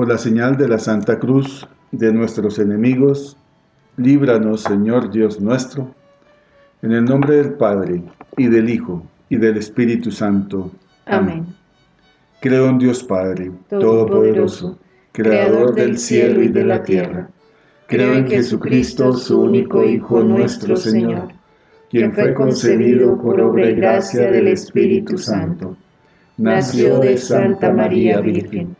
Por la señal de la Santa Cruz de nuestros enemigos, líbranos, Señor Dios nuestro, en el nombre del Padre, y del Hijo, y del Espíritu Santo. Amén. Creo en Dios Padre, Todopoderoso, Creador del cielo y de la tierra. Creo en Jesucristo, su único Hijo, nuestro Señor, quien fue concebido por obra y gracia del Espíritu Santo. Nació de Santa María Virgen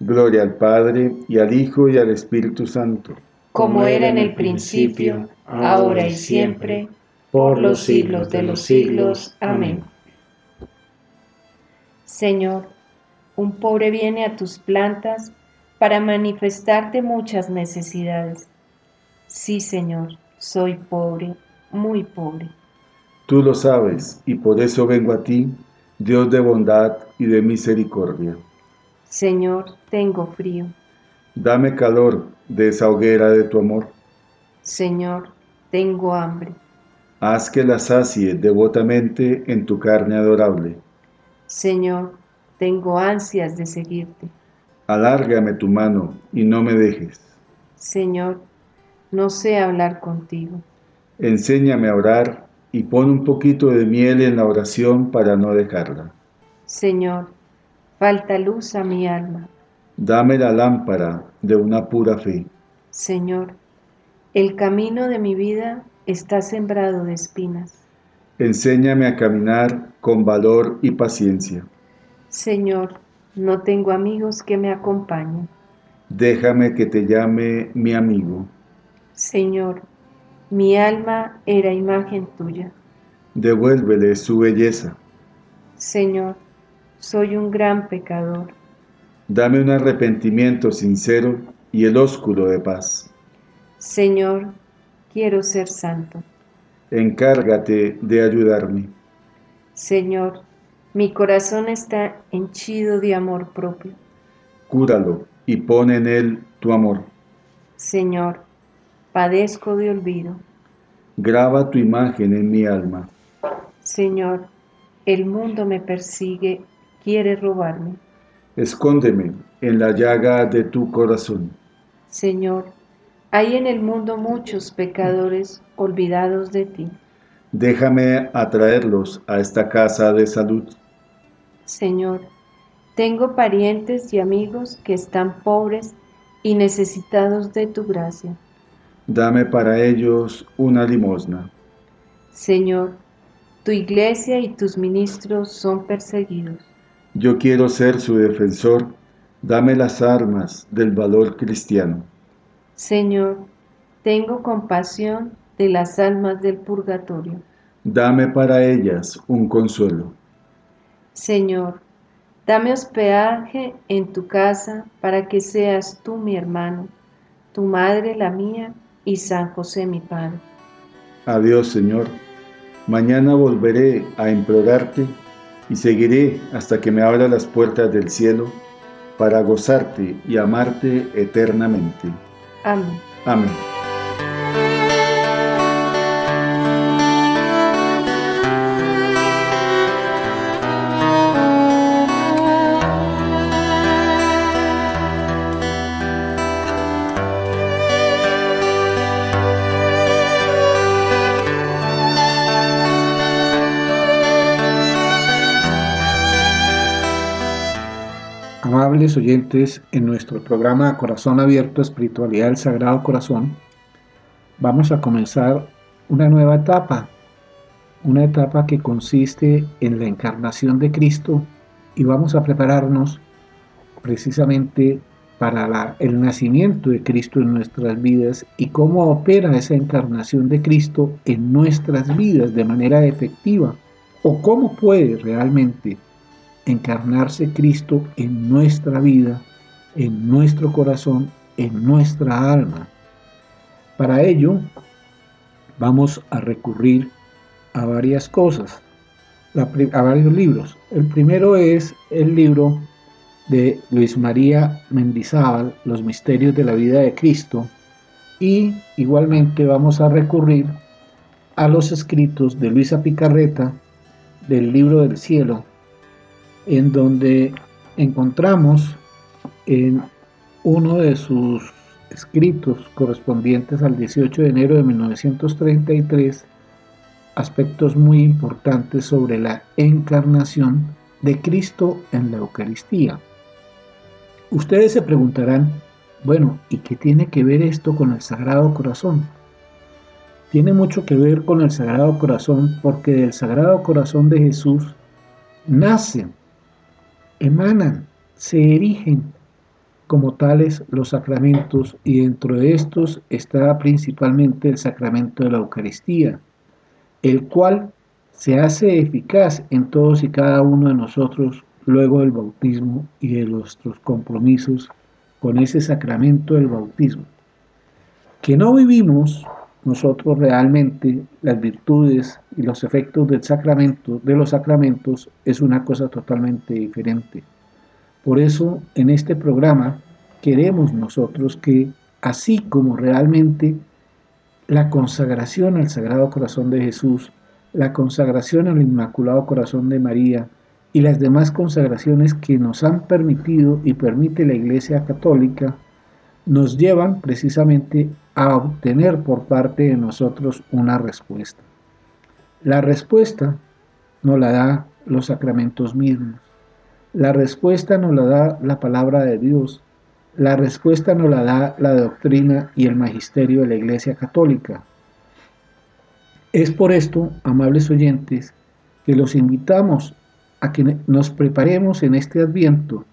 Gloria al Padre, y al Hijo, y al Espíritu Santo. Como era en el principio, ahora y siempre, por los siglos de los siglos. Amén. Señor, un pobre viene a tus plantas para manifestarte muchas necesidades. Sí, Señor, soy pobre, muy pobre. Tú lo sabes, y por eso vengo a ti Dios de bondad y de misericordia. Señor, tengo frío. Dame calor de esa hoguera de tu amor. Señor, tengo hambre. Haz que la sacie devotamente en tu carne adorable. Señor, tengo ansias de seguirte. Alárgame tu mano y no me dejes. Señor, no sé hablar contigo. Enséñame a orar y pon un poquito de miel en la oración para no dejarla. Señor, falta luz a mi alma. Dame la lámpara de una pura fe. Señor, el camino de mi vida está sembrado de espinas. Enséñame a caminar con valor y paciencia. Señor, no tengo amigos que me acompañen. Déjame que te llame mi amigo. Señor, mi alma era imagen tuya. Devuélvele su belleza. Señor, soy un gran pecador. Dame un arrepentimiento sincero y el ósculo de paz. Señor, quiero ser santo. Encárgate de ayudarme. Señor, mi corazón está henchido de amor propio. Cúralo y pon en él tu amor. Señor, padezco de olvido. Graba tu imagen en mi alma. Señor, el mundo me persigue, quiere robarme. Escóndeme en la llaga de tu corazón. Señor, hay en el mundo muchos pecadores olvidados de ti. Déjame atraerlos a esta casa de salud. Señor, tengo parientes y amigos que están pobres y necesitados de tu gracia dame para ellos una limosna. Señor, tu iglesia y tus ministros son perseguidos. Yo quiero ser su defensor, dame las armas del valor cristiano. Señor, tengo compasión de las almas del purgatorio. Dame para ellas un consuelo. Señor, dame hospedaje en tu casa para que seas tú mi hermano, tu madre la mía y San José mi Padre. Adiós, Señor. Mañana volveré a implorarte y seguiré hasta que me abra las puertas del cielo para gozarte y amarte eternamente. Amén. Amén. Amables oyentes, en nuestro programa Corazón Abierto, Espiritualidad del Sagrado Corazón, vamos a comenzar una nueva etapa, una etapa que consiste en la encarnación de Cristo y vamos a prepararnos precisamente para el nacimiento de Cristo en nuestras vidas y cómo opera esa encarnación de Cristo en nuestras vidas de manera efectiva o cómo puede realmente encarnarse Cristo en nuestra vida, en nuestro corazón, en nuestra alma. Para ello, vamos a recurrir a varias cosas, a varios libros. El primero es el libro de Luis María Mendizábal, Los Misterios de la Vida de Cristo, y igualmente vamos a recurrir a los escritos de Luisa Picarreta del Libro del Cielo, en donde encontramos en uno de sus escritos correspondientes al 18 de enero de 1933 aspectos muy importantes sobre la encarnación de Cristo en la Eucaristía. Ustedes se preguntarán, bueno, ¿y qué tiene que ver esto con el Sagrado Corazón? Tiene mucho que ver con el Sagrado Corazón porque del Sagrado Corazón de Jesús nacen, emanan, se erigen como tales los sacramentos y dentro de estos está principalmente el sacramento de la Eucaristía, el cual se hace eficaz en todos y cada uno de nosotros luego del bautismo y de nuestros compromisos con ese sacramento del bautismo. Que no vivimos nosotros realmente las virtudes y los efectos del sacramento, de los sacramentos, es una cosa totalmente diferente. Por eso, en este programa queremos nosotros que, así como realmente la consagración al Sagrado Corazón de Jesús, la consagración al Inmaculado Corazón de María y las demás consagraciones que nos han permitido y permite la Iglesia Católica, nos llevan precisamente a obtener por parte de nosotros una respuesta. La respuesta nos la da los sacramentos mismos. La respuesta nos la da la palabra de Dios. La respuesta nos la da la doctrina y el magisterio de la Iglesia Católica. Es por esto, amables oyentes, que los invitamos a que nos preparemos en este adviento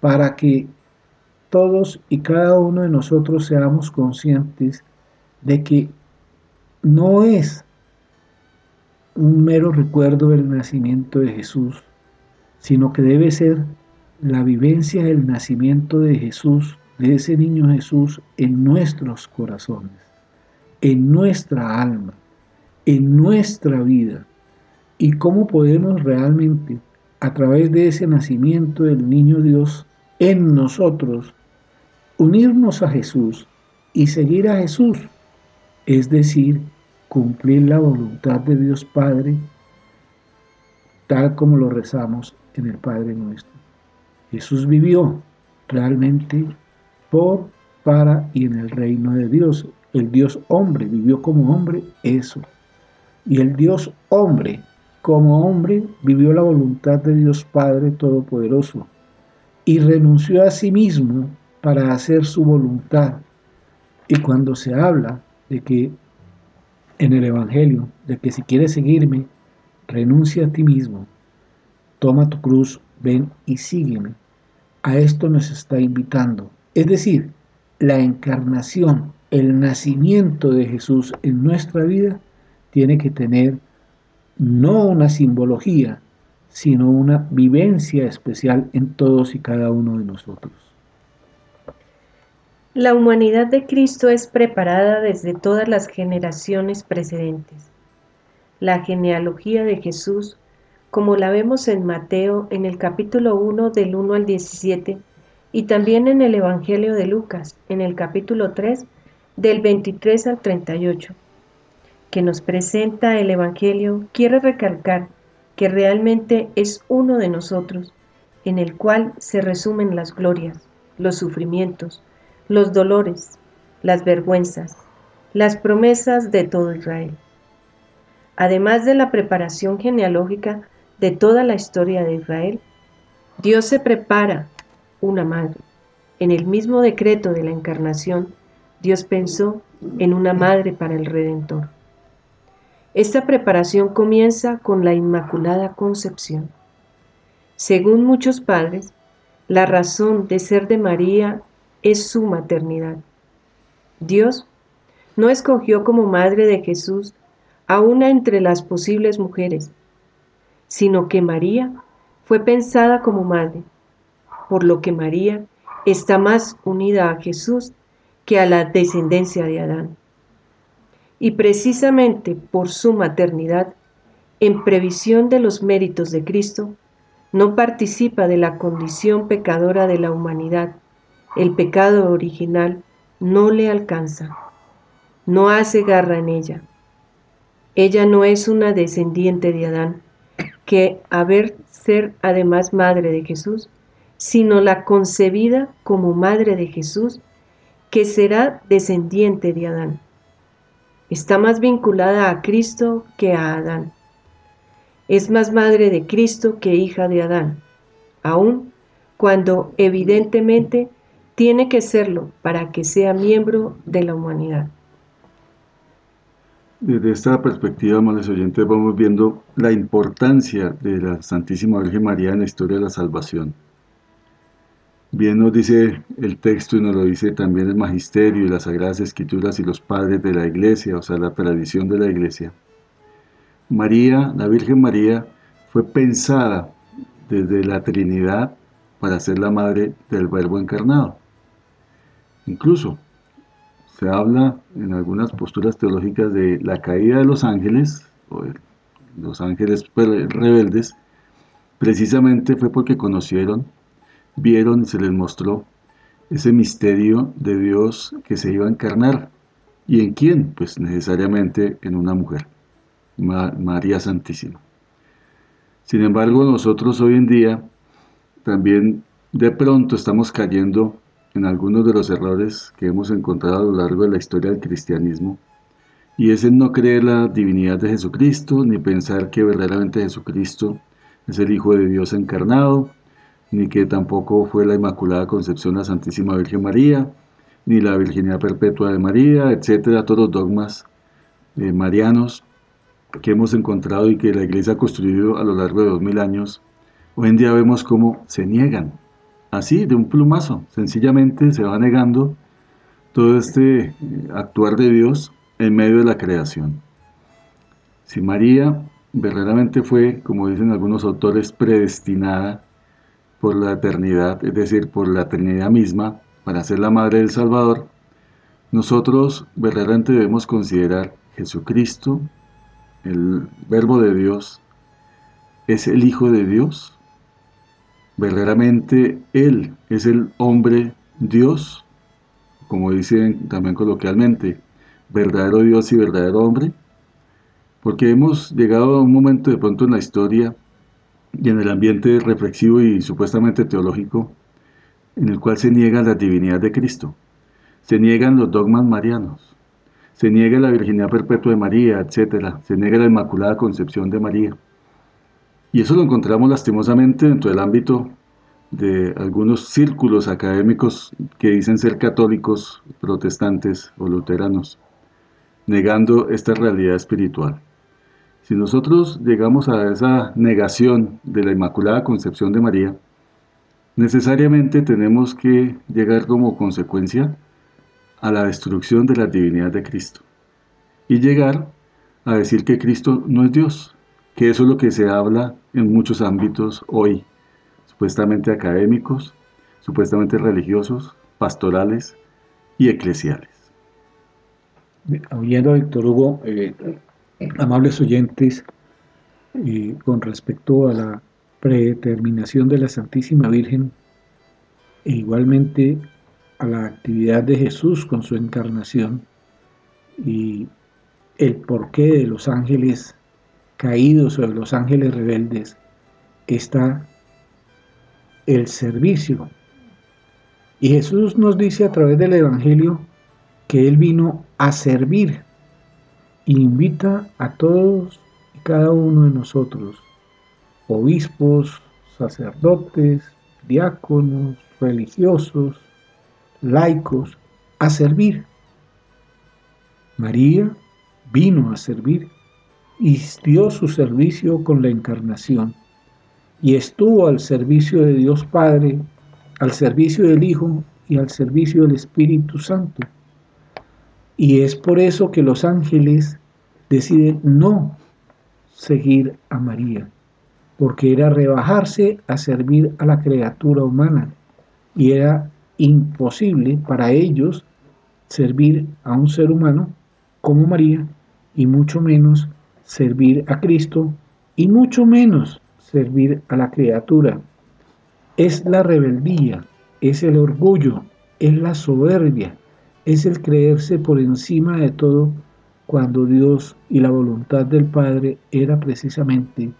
para que todos y cada uno de nosotros seamos conscientes de que no es un mero recuerdo del nacimiento de Jesús, sino que debe ser la vivencia del nacimiento de Jesús, de ese niño Jesús, en nuestros corazones, en nuestra alma, en nuestra vida. Y cómo podemos realmente, a través de ese nacimiento del niño Dios en nosotros, unirnos a Jesús y seguir a Jesús, es decir, cumplir la voluntad de Dios Padre, tal como lo rezamos en el Padre nuestro. Jesús vivió realmente por, para y en el reino de Dios. El Dios hombre vivió como hombre eso. Y el Dios hombre como hombre vivió la voluntad de Dios Padre Todopoderoso y renunció a sí mismo para hacer su voluntad. Y cuando se habla de que en el Evangelio, de que si quieres seguirme, renuncia a ti mismo, toma tu cruz, ven y sígueme. A esto nos está invitando. Es decir, la encarnación, el nacimiento de Jesús en nuestra vida tiene que tener no una simbología, sino una vivencia especial en todos y cada uno de nosotros. La humanidad de Cristo es preparada desde todas las generaciones precedentes. La genealogía de Jesús como la vemos en Mateo en el capítulo 1 del 1 al 17 y también en el Evangelio de Lucas en el capítulo 3 del 23 al 38, que nos presenta el Evangelio, quiere recalcar que realmente es uno de nosotros, en el cual se resumen las glorias, los sufrimientos, los dolores, las vergüenzas, las promesas de todo Israel. Además de la preparación genealógica de toda la historia de Israel, Dios se prepara una madre. En el mismo decreto de la encarnación, Dios pensó en una madre para el Redentor. Esta preparación comienza con la Inmaculada Concepción. Según muchos padres, la razón de ser de María es su maternidad. Dios no escogió como madre de Jesús a una entre las posibles mujeres, sino que María fue pensada como madre, por lo que María está más unida a Jesús que a la descendencia de Adán. Y precisamente por su maternidad, en previsión de los méritos de Cristo, no participa de la condición pecadora de la humanidad. El pecado original no le alcanza, no hace garra en ella. Ella no es una descendiente de Adán, que a ver ser además madre de Jesús, sino la concebida como madre de Jesús, que será descendiente de Adán. Está más vinculada a Cristo que a Adán. Es más madre de Cristo que hija de Adán, aun cuando evidentemente tiene que serlo para que sea miembro de la humanidad. Desde esta perspectiva, amables oyentes, vamos viendo la importancia de la Santísima Virgen María en la historia de la salvación. Bien nos dice el texto y nos lo dice también el magisterio y las sagradas escrituras y los padres de la iglesia, o sea, la tradición de la iglesia. María, la Virgen María, fue pensada desde la Trinidad para ser la madre del Verbo encarnado. Incluso se habla en algunas posturas teológicas de la caída de los ángeles, o de los ángeles rebeldes, precisamente fue porque conocieron vieron y se les mostró ese misterio de Dios que se iba a encarnar. ¿Y en quién? Pues necesariamente en una mujer, María Santísima. Sin embargo, nosotros hoy en día también de pronto estamos cayendo en algunos de los errores que hemos encontrado a lo largo de la historia del cristianismo, y es en no creer la divinidad de Jesucristo, ni pensar que verdaderamente Jesucristo es el Hijo de Dios encarnado, ni que tampoco fue la Inmaculada Concepción la Santísima Virgen María, ni la Virginidad Perpetua de María, etcétera, todos los dogmas eh, marianos que hemos encontrado y que la Iglesia ha construido a lo largo de dos mil años, hoy en día vemos cómo se niegan, así, de un plumazo, sencillamente se va negando todo este eh, actuar de Dios en medio de la creación. Si María verdaderamente fue, como dicen algunos autores, predestinada por la eternidad, es decir, por la eternidad misma, para ser la madre del Salvador, nosotros verdaderamente debemos considerar Jesucristo, el verbo de Dios, es el Hijo de Dios. Verdaderamente Él es el hombre Dios, como dicen también coloquialmente, verdadero Dios y verdadero hombre. Porque hemos llegado a un momento de pronto en la historia y en el ambiente reflexivo y supuestamente teológico en el cual se niega la divinidad de Cristo, se niegan los dogmas marianos, se niega la virginidad perpetua de María, etc., se niega la Inmaculada Concepción de María. Y eso lo encontramos lastimosamente dentro del ámbito de algunos círculos académicos que dicen ser católicos, protestantes o luteranos, negando esta realidad espiritual. Si nosotros llegamos a esa negación de la Inmaculada Concepción de María, necesariamente tenemos que llegar como consecuencia a la destrucción de la divinidad de Cristo y llegar a decir que Cristo no es Dios, que eso es lo que se habla en muchos ámbitos hoy, supuestamente académicos, supuestamente religiosos, pastorales y eclesiales. Oyendo a Víctor Hugo, eh, amables oyentes, con respecto a la predeterminación de la Santísima Virgen e igualmente a la actividad de Jesús con su encarnación y el porqué de los ángeles caídos de los ángeles rebeldes, está el servicio. Y Jesús nos dice a través del Evangelio que Él vino a servir invita a todos y cada uno de nosotros, obispos, sacerdotes, diáconos, religiosos, laicos, a servir. María vino a servir dio su servicio con la encarnación y estuvo al servicio de Dios Padre, al servicio del Hijo y al servicio del Espíritu Santo. Y es por eso que los ángeles deciden no seguir a María, porque era rebajarse a servir a la criatura humana y era imposible para ellos servir a un ser humano como María y mucho menos servir a Cristo y mucho menos servir a la criatura. Es la rebeldía, es el orgullo, es la soberbia, es el creerse por encima de todo cuando Dios y la voluntad del Padre era precisamente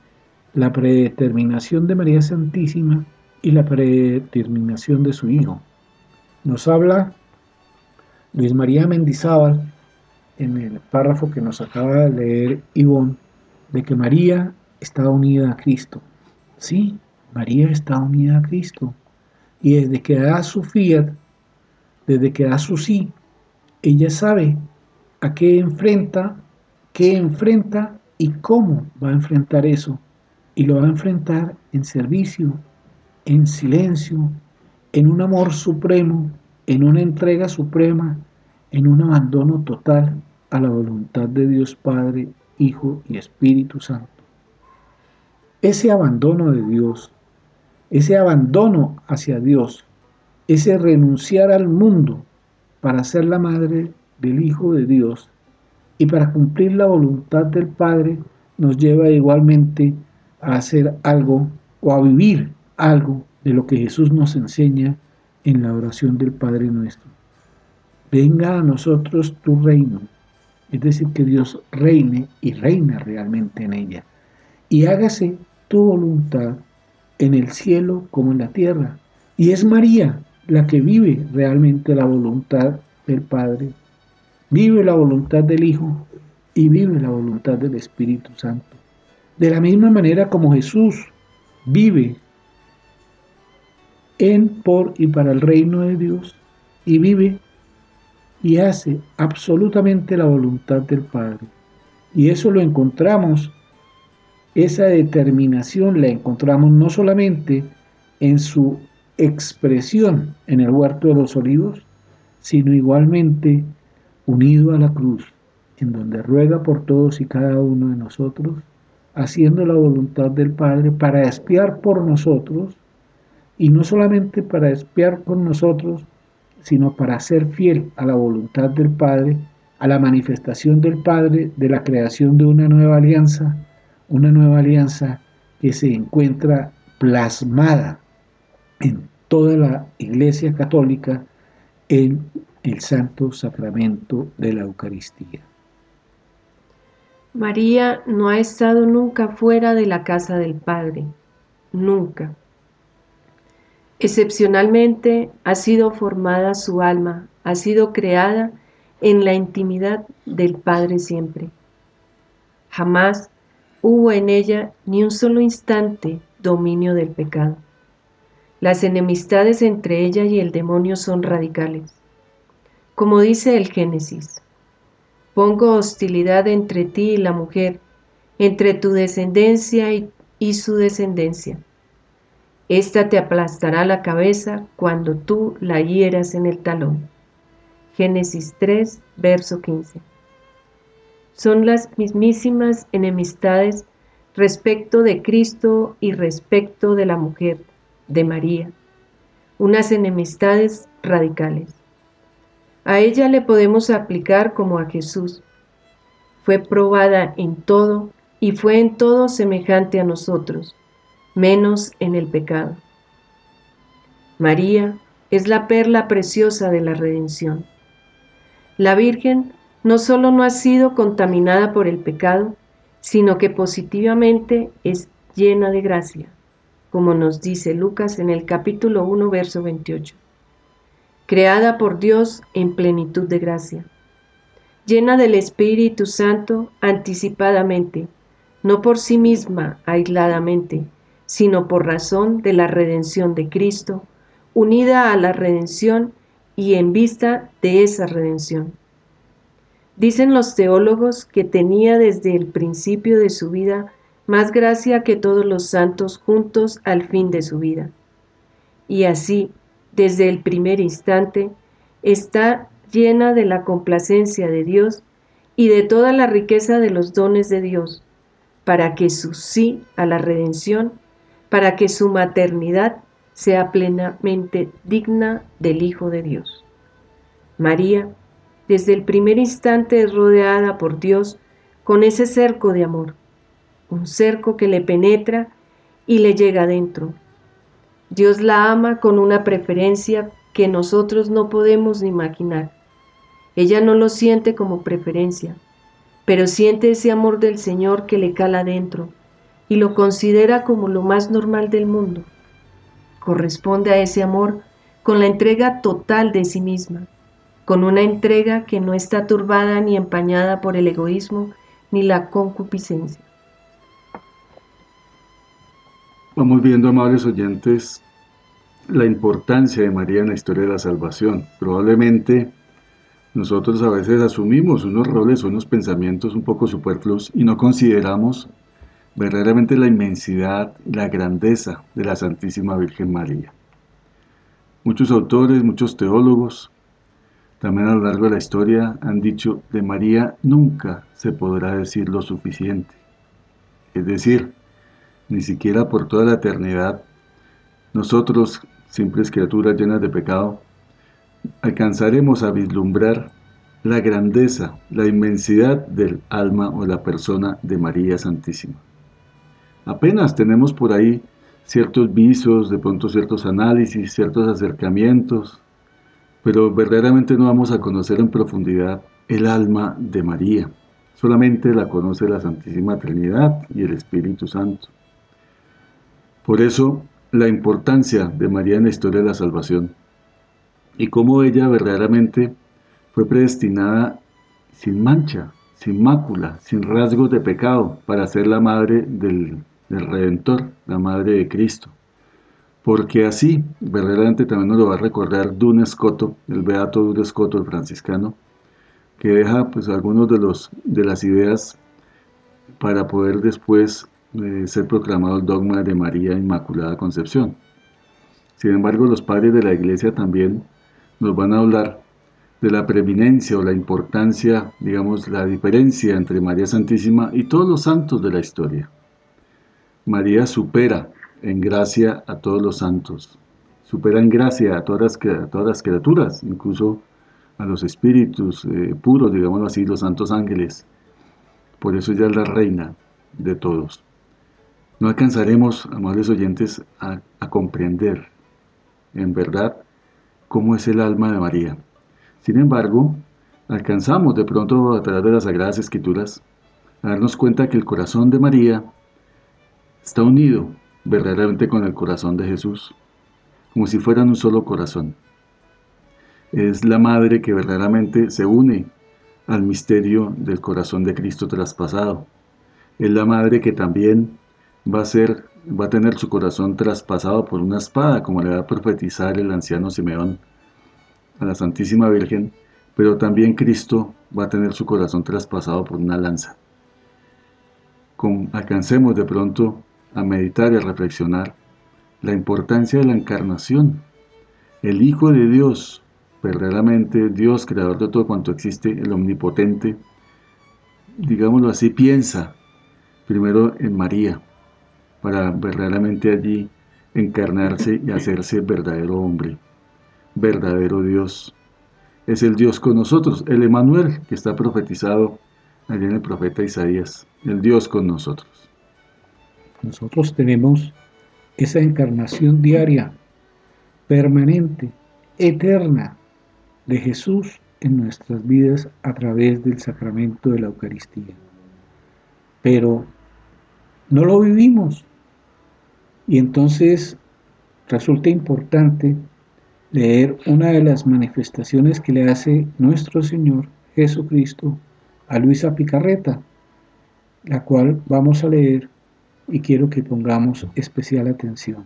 la predeterminación de María Santísima y la predeterminación de su Hijo. Nos habla Luis María Mendizábal en el párrafo que nos acaba de leer Ivón, de que María está unida a Cristo. Sí, María está unida a Cristo. Y desde que da su fiat, desde que da su sí, ella sabe a qué enfrenta, qué enfrenta y cómo va a enfrentar eso. Y lo va a enfrentar en servicio, en silencio, en un amor supremo, en una entrega suprema, en un abandono total a la voluntad de Dios Padre, Hijo y Espíritu Santo. Ese abandono de Dios, ese abandono hacia Dios, ese renunciar al mundo para ser la madre del Hijo de Dios y para cumplir la voluntad del Padre, nos lleva igualmente a hacer algo o a vivir algo de lo que Jesús nos enseña en la oración del Padre nuestro. Venga a nosotros tu reino, es decir, que Dios reine y reina realmente en ella, y hágase tu voluntad en el cielo como en la tierra. Y es María la que vive realmente la voluntad del Padre, vive la voluntad del Hijo y vive la voluntad del Espíritu Santo. De la misma manera como Jesús vive en, por y para el reino de Dios y vive y hace absolutamente la voluntad del Padre. Y eso lo encontramos, esa determinación la encontramos no solamente en su expresión en el huerto de los olivos, sino igualmente unido a la cruz, en donde ruega por todos y cada uno de nosotros, haciendo la voluntad del Padre para espiar por nosotros y no solamente para espiar con nosotros, sino para ser fiel a la voluntad del Padre, a la manifestación del Padre de la creación de una nueva alianza, una nueva alianza que se encuentra plasmada en toda la Iglesia Católica en el Santo Sacramento de la Eucaristía. María no ha estado nunca fuera de la casa del Padre, nunca. Excepcionalmente ha sido formada su alma, ha sido creada en la intimidad del Padre siempre. Jamás hubo en ella ni un solo instante dominio del pecado. Las enemistades entre ella y el demonio son radicales. Como dice el Génesis, pongo hostilidad entre ti y la mujer, entre tu descendencia y, su descendencia esta te aplastará la cabeza cuando tú la hieras en el talón. Génesis 3, verso 15. Son las mismísimas enemistades respecto de Cristo y respecto de la mujer, de María, unas enemistades radicales. A ella le podemos aplicar como a Jesús. Fue probada en todo y fue en todo semejante a nosotros menos en el pecado. María es la perla preciosa de la redención. La Virgen no solo no ha sido contaminada por el pecado, sino que positivamente es llena de gracia, como nos dice Lucas en el capítulo 1, verso 28. Creada por Dios en plenitud de gracia, llena del Espíritu Santo anticipadamente, no por sí misma aisladamente, sino por razón de la redención de Cristo, unida a la redención y en vista de esa redención. Dicen los teólogos que tenía desde el principio de su vida más gracia que todos los santos juntos al fin de su vida. Y así, desde el primer instante, está llena de la complacencia de Dios y de toda la riqueza de los dones de Dios, para que su sí a la redención para que su maternidad sea plenamente digna del Hijo de Dios. María desde el primer instante es rodeada por Dios con ese cerco de amor, un cerco que le penetra y le llega adentro. Dios la ama con una preferencia que nosotros no podemos ni imaginar. Ella no lo siente como preferencia, pero siente ese amor del Señor que le cala adentro y lo considera como lo más normal del mundo. Corresponde a ese amor con la entrega total de sí misma, con una entrega que no está turbada ni empañada por el egoísmo ni la concupiscencia. Vamos viendo, amables oyentes, la importancia de María en la historia de la salvación. Probablemente nosotros a veces asumimos unos roles o unos pensamientos un poco superfluos y no consideramos verdaderamente la inmensidad, la grandeza de la Santísima Virgen María. Muchos autores, muchos teólogos, también a lo largo de la historia han dicho de María nunca se podrá decir lo suficiente. Es decir, ni siquiera por toda la eternidad, nosotros, simples criaturas llenas de pecado, alcanzaremos a vislumbrar la grandeza, la inmensidad del alma o la persona de María Santísima. Apenas tenemos por ahí ciertos visos, de pronto ciertos análisis, ciertos acercamientos, pero verdaderamente no vamos a conocer en profundidad el alma de María. Solamente la conoce la Santísima Trinidad y el Espíritu Santo. Por eso, la importancia de María en la historia de la salvación y cómo ella verdaderamente fue predestinada sin mancha, sin mácula, sin rasgos de pecado, para ser la madre del del Redentor, la Madre de Cristo. Porque así, verdaderamente también nos lo va a recordar Dun Escoto, el beato Dun Escoto, el franciscano, que deja pues algunos de, los, de las ideas para poder después eh, ser proclamado el dogma de María Inmaculada Concepción. Sin embargo, los padres de la iglesia también nos van a hablar de la preeminencia o la importancia, digamos, la diferencia entre María Santísima y todos los santos de la historia. María supera en gracia a todos los santos, supera en gracia a todas las, criaturas, incluso a los espíritus eh, puros, digámoslo así, los santos ángeles. Por eso ella es la reina de todos. No alcanzaremos, amables oyentes, a, a comprender en verdad cómo es el alma de María. Sin embargo, alcanzamos de pronto a través de las Sagradas Escrituras a darnos cuenta que el corazón de María está unido verdaderamente con el corazón de Jesús, como si fueran un solo corazón. Es la madre que verdaderamente se une al misterio del corazón de Cristo traspasado. Es la madre que también va a ser, va a tener su corazón traspasado por una espada, como le va a profetizar el anciano Simeón a la Santísima Virgen, pero también Cristo va a tener su corazón traspasado por una lanza. alcancemos de pronto a meditar y a reflexionar la importancia de la encarnación. El Hijo de Dios, verdaderamente Dios, creador de todo cuanto existe, el omnipotente, digámoslo así, piensa primero en María, para verdaderamente allí encarnarse y hacerse verdadero hombre, verdadero Dios. Es el Dios con nosotros, el Emanuel que está profetizado allí en el profeta Isaías, el Dios con nosotros. Nosotros tenemos esa encarnación diaria, permanente, eterna de Jesús en nuestras vidas a través del sacramento de la Eucaristía. Pero no lo vivimos. Y entonces resulta importante leer una de las manifestaciones que le hace nuestro Señor Jesucristo a Luisa Picarreta, la cual vamos a leer y quiero que pongamos especial atención.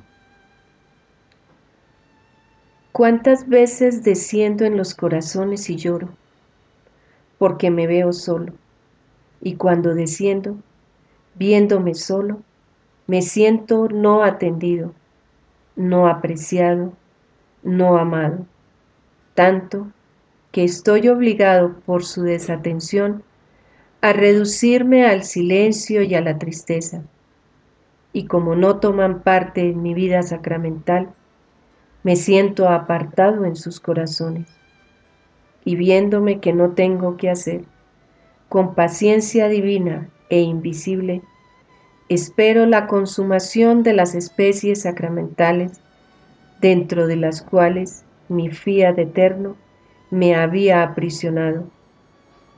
¿Cuántas veces desciendo en los corazones y lloro? Porque me veo solo. Y cuando desciendo, viéndome solo, me siento no atendido, no apreciado, no amado, tanto que estoy obligado por su desatención a reducirme al silencio y a la tristeza y como no toman parte en mi vida sacramental, me siento apartado en sus corazones. y viéndome que no tengo qué hacer, con paciencia divina e invisible, espero la consumación de las especies sacramentales, dentro de las cuales mi fiat eterno me había aprisionado,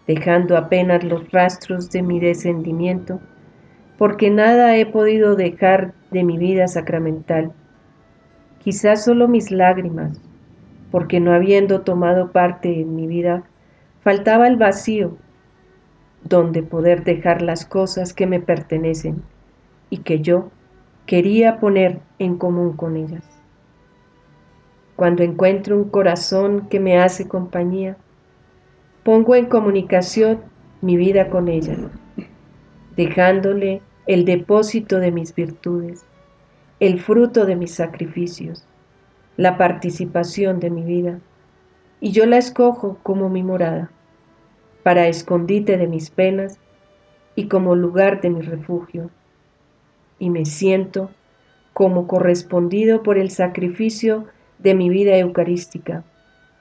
dejando apenas los rastros de mi descendimiento, porque nada he podido dejar de mi vida sacramental, quizás solo mis lágrimas, porque no habiendo tomado parte en mi vida, faltaba el vacío donde poder dejar las cosas que me pertenecen y que yo quería poner en común con ellas. Cuando encuentro un corazón que me hace compañía, pongo en comunicación mi vida con ella, dejándole el depósito de mis virtudes, el fruto de mis sacrificios, la participación de mi vida, y yo la escojo como mi morada, para escondite de mis penas y como lugar de mi refugio, y me siento como correspondido por el sacrificio de mi vida eucarística,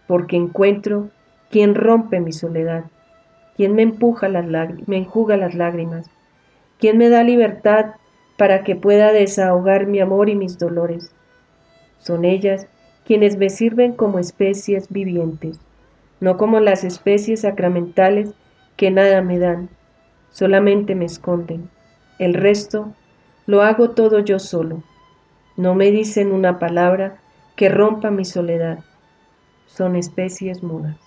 porque encuentro quien rompe mi soledad, quien me empuja las me enjuga las lágrimas, quien me da libertad para que pueda desahogar mi amor y mis dolores. Son ellas quienes me sirven como especies vivientes, no como las especies sacramentales que nada me dan, solamente me esconden. El resto lo hago todo yo solo. No me dicen una palabra que rompa mi soledad. Son especies mudas.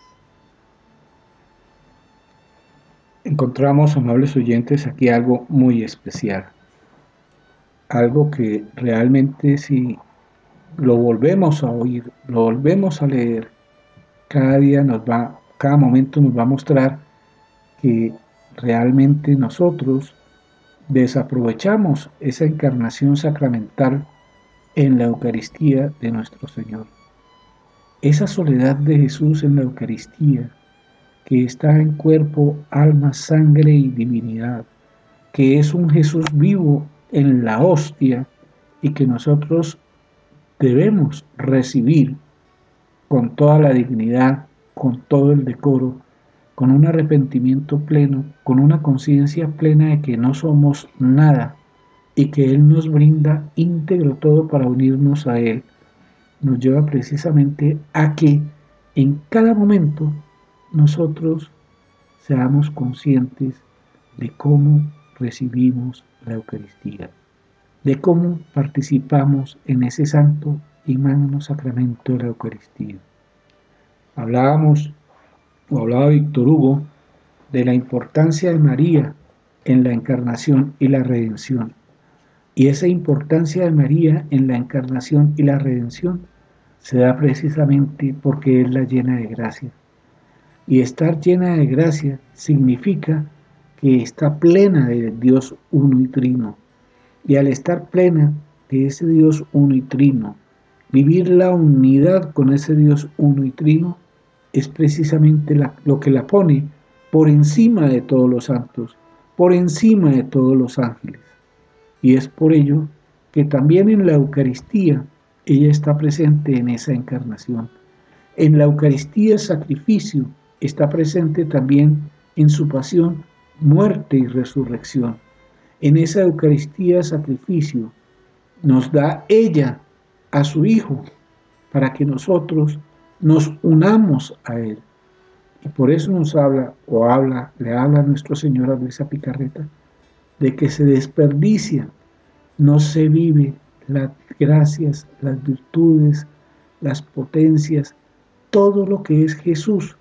Encontramos, amables oyentes, aquí algo muy especial. Algo que realmente si lo volvemos a oír, lo volvemos a leer, cada día nos va, cada momento nos va a mostrar que realmente nosotros desaprovechamos esa encarnación sacramental en la Eucaristía de nuestro Señor. Esa soledad de Jesús en la Eucaristía, que está en cuerpo, alma, sangre y divinidad, que es un Jesús vivo en la hostia y que nosotros debemos recibir con toda la dignidad, con todo el decoro, con un arrepentimiento pleno, con una conciencia plena de que no somos nada y que Él nos brinda íntegro todo para unirnos a Él, nos lleva precisamente a que en cada momento nosotros seamos conscientes de cómo recibimos la Eucaristía, de cómo participamos en ese santo y magno sacramento de la Eucaristía. Hablábamos, o hablaba Víctor Hugo, de la importancia de María en la encarnación y la redención. Y esa importancia de María en la encarnación y la redención se da precisamente porque es la llena de gracia. Y estar llena de gracia significa que está plena de Dios uno y trino. Y al estar plena de ese Dios uno y trino, vivir la unidad con ese Dios uno y trino es precisamente lo que la pone por encima de todos los santos, por encima de todos los ángeles. Y es por ello que también en la Eucaristía ella está presente en esa encarnación. En la Eucaristía sacrificio está presente también en su pasión, muerte y resurrección. En esa Eucaristía sacrificio nos da ella a su Hijo para que nosotros nos unamos a Él. Y por eso nos habla, o habla, le habla a nuestro Señor a esa Picarreta, de que se desperdicia, no se vive las gracias, las virtudes, las potencias, todo lo que es Jesús,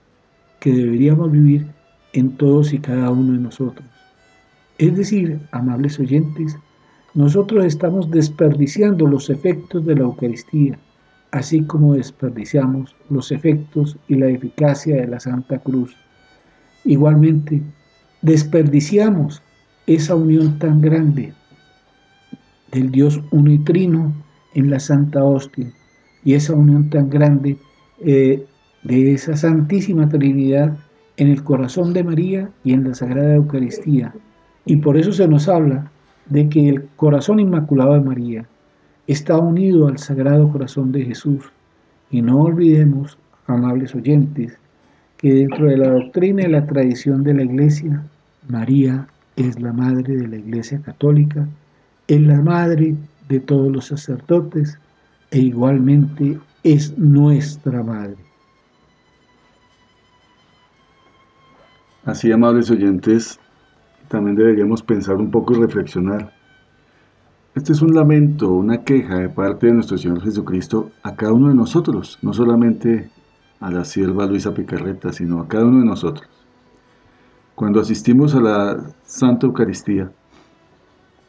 que deberíamos vivir en todos y cada uno de nosotros. Es decir, amables oyentes, nosotros estamos desperdiciando los efectos de la Eucaristía, así como desperdiciamos los efectos y la eficacia de la Santa Cruz. Igualmente, desperdiciamos esa unión tan grande del Dios unitrino en la Santa Hostia y esa unión tan grande eh, de esa Santísima Trinidad en el corazón de María y en la Sagrada Eucaristía. Y por eso se nos habla de que el corazón inmaculado de María está unido al Sagrado Corazón de Jesús. Y no olvidemos, amables oyentes, que dentro de la doctrina y la tradición de la Iglesia, María es la madre de la Iglesia Católica, es la madre de todos los sacerdotes e igualmente es nuestra madre. Así, amables oyentes, también deberíamos pensar un poco y reflexionar. Este es un lamento, una queja de parte de nuestro Señor Jesucristo a cada uno de nosotros, no solamente a la sierva Luisa Picarreta, sino a cada uno de nosotros. Cuando asistimos a la Santa Eucaristía,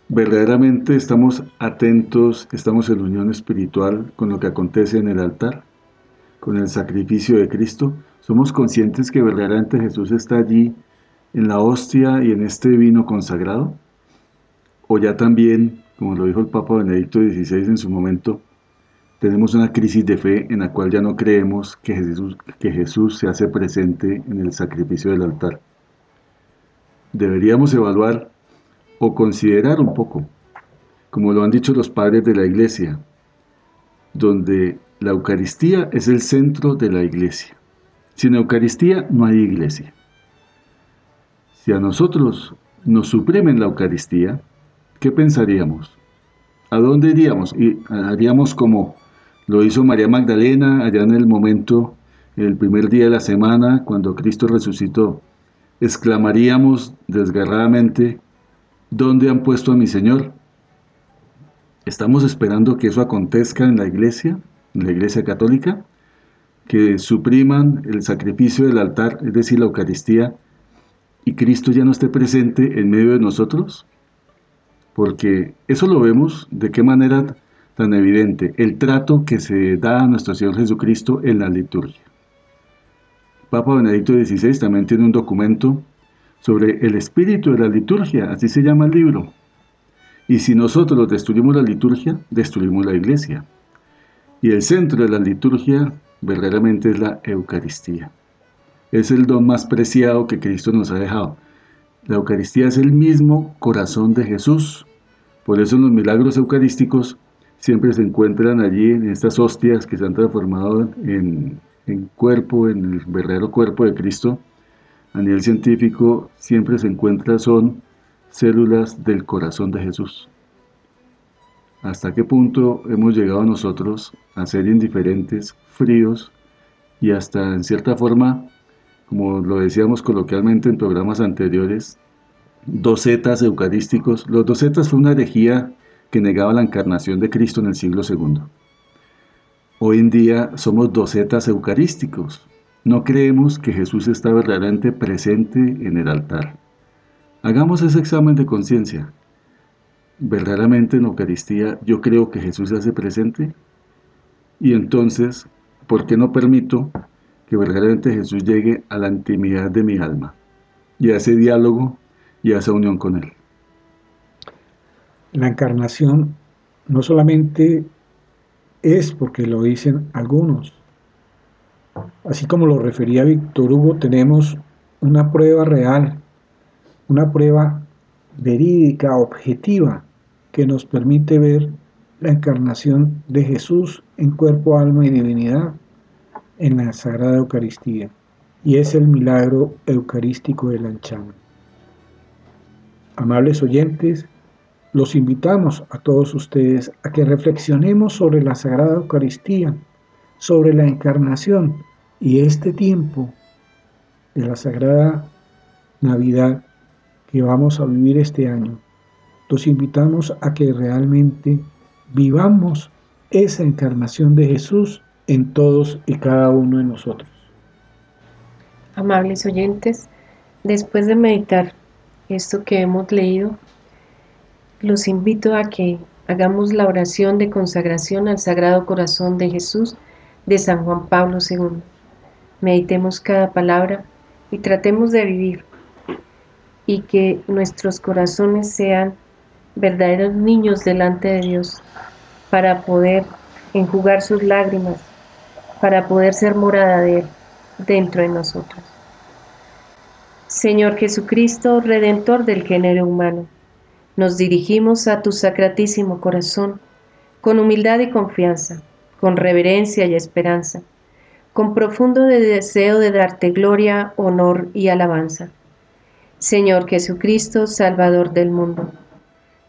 verdaderamente estamos atentos, estamos en unión espiritual con lo que acontece en el altar, con el sacrificio de Cristo. Somos conscientes que verdaderamente Jesús está allí en la hostia y en este vino consagrado. O ya también, como lo dijo el Papa Benedicto XVI en su momento, tenemos una crisis de fe en la cual ya no creemos que Jesús, que Jesús se hace presente en el sacrificio del altar deberíamos evaluar o considerar un poco, como lo han dicho los padres de la iglesia, donde la Eucaristía es el centro de la iglesia. Sin Eucaristía no hay iglesia. Si a nosotros nos suprimen la Eucaristía, ¿qué pensaríamos? ¿A dónde iríamos? Y haríamos como lo hizo María Magdalena allá en el momento, el primer día de la semana, cuando Cristo resucitó exclamaríamos desgarradamente, ¿dónde han puesto a mi Señor? ¿Estamos esperando que eso acontezca en la iglesia, en la iglesia católica? Que supriman el sacrificio del altar, es decir, la Eucaristía, y Cristo ya no esté presente en medio de nosotros? Porque eso lo vemos de qué manera tan evidente, el trato que se da a nuestro Señor Jesucristo en la liturgia. Papa Benedicto XVI también tiene un documento sobre el espíritu de la liturgia, así se llama el libro. Y si nosotros destruimos la liturgia, destruimos la iglesia. Y el centro de la liturgia verdaderamente es la Eucaristía. Es el don más preciado que Cristo nos ha dejado. La Eucaristía es el mismo corazón de Jesús. Por eso los milagros eucarísticos siempre se encuentran allí en estas hostias que se han transformado en en cuerpo, en el verdadero cuerpo de Cristo, a nivel científico siempre se encuentra son células del corazón de Jesús. ¿Hasta qué punto hemos llegado nosotros a ser indiferentes, fríos y hasta en cierta forma, como lo decíamos coloquialmente en programas anteriores, docetas eucarísticos? Los docetas fue una herejía que negaba la encarnación de Cristo en el siglo II. Hoy en día somos docetas eucarísticos. No creemos que Jesús está verdaderamente presente en el altar. Hagamos ese examen de conciencia. ¿Verdaderamente en Eucaristía yo creo que Jesús se hace presente? Y entonces, ¿por qué no permito que verdaderamente Jesús llegue a la intimidad de mi alma y a ese diálogo y a esa unión con Él? La encarnación no solamente es porque lo dicen algunos. Así como lo refería Víctor Hugo, tenemos una prueba real, una prueba verídica, objetiva, que nos permite ver la encarnación de Jesús en cuerpo, alma y divinidad en la Sagrada Eucaristía, y es el milagro eucarístico del Anchama. Amables oyentes, los invitamos a todos ustedes a que reflexionemos sobre la Sagrada Eucaristía, sobre la encarnación y este tiempo de la Sagrada Navidad que vamos a vivir este año. Los invitamos a que realmente vivamos esa encarnación de Jesús en todos y cada uno de nosotros. Amables oyentes, después de meditar esto que hemos leído, los invito a que hagamos la oración de consagración al Sagrado Corazón de Jesús de San Juan Pablo II. Meditemos cada palabra y tratemos de vivir y que nuestros corazones sean verdaderos niños delante de Dios para poder enjugar sus lágrimas, para poder ser morada de Él dentro de nosotros. Señor Jesucristo, Redentor del género humano, nos dirigimos a tu sacratísimo corazón con humildad y confianza, con reverencia y esperanza, con profundo deseo de darte gloria, honor y alabanza. Señor Jesucristo, Salvador del mundo,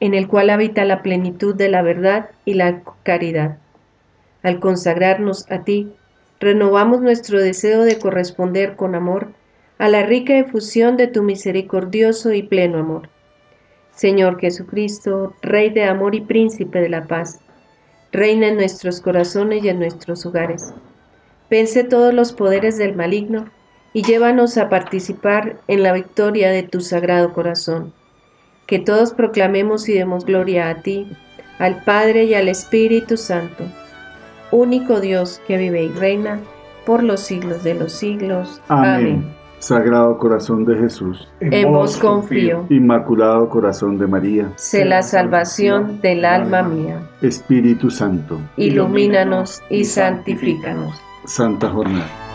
en el cual habita la plenitud de la verdad y la caridad. Al consagrarnos a ti, renovamos nuestro deseo de corresponder con amor a la rica efusión de tu misericordioso y pleno amor. Señor Jesucristo, Rey de amor y príncipe de la paz, reina en nuestros corazones y en nuestros hogares. Vence todos los poderes del maligno y llévanos a participar en la victoria de tu sagrado corazón. Que todos proclamemos y demos gloria a ti, al Padre y al Espíritu Santo único Dios que vive y reina por los siglos de los siglos. Amén. Sagrado corazón de Jesús, en vos confío. Inmaculado corazón de María, sé la salvación del alma mía. Espíritu Santo, ilumínanos y santifícanos. Santa Jornada.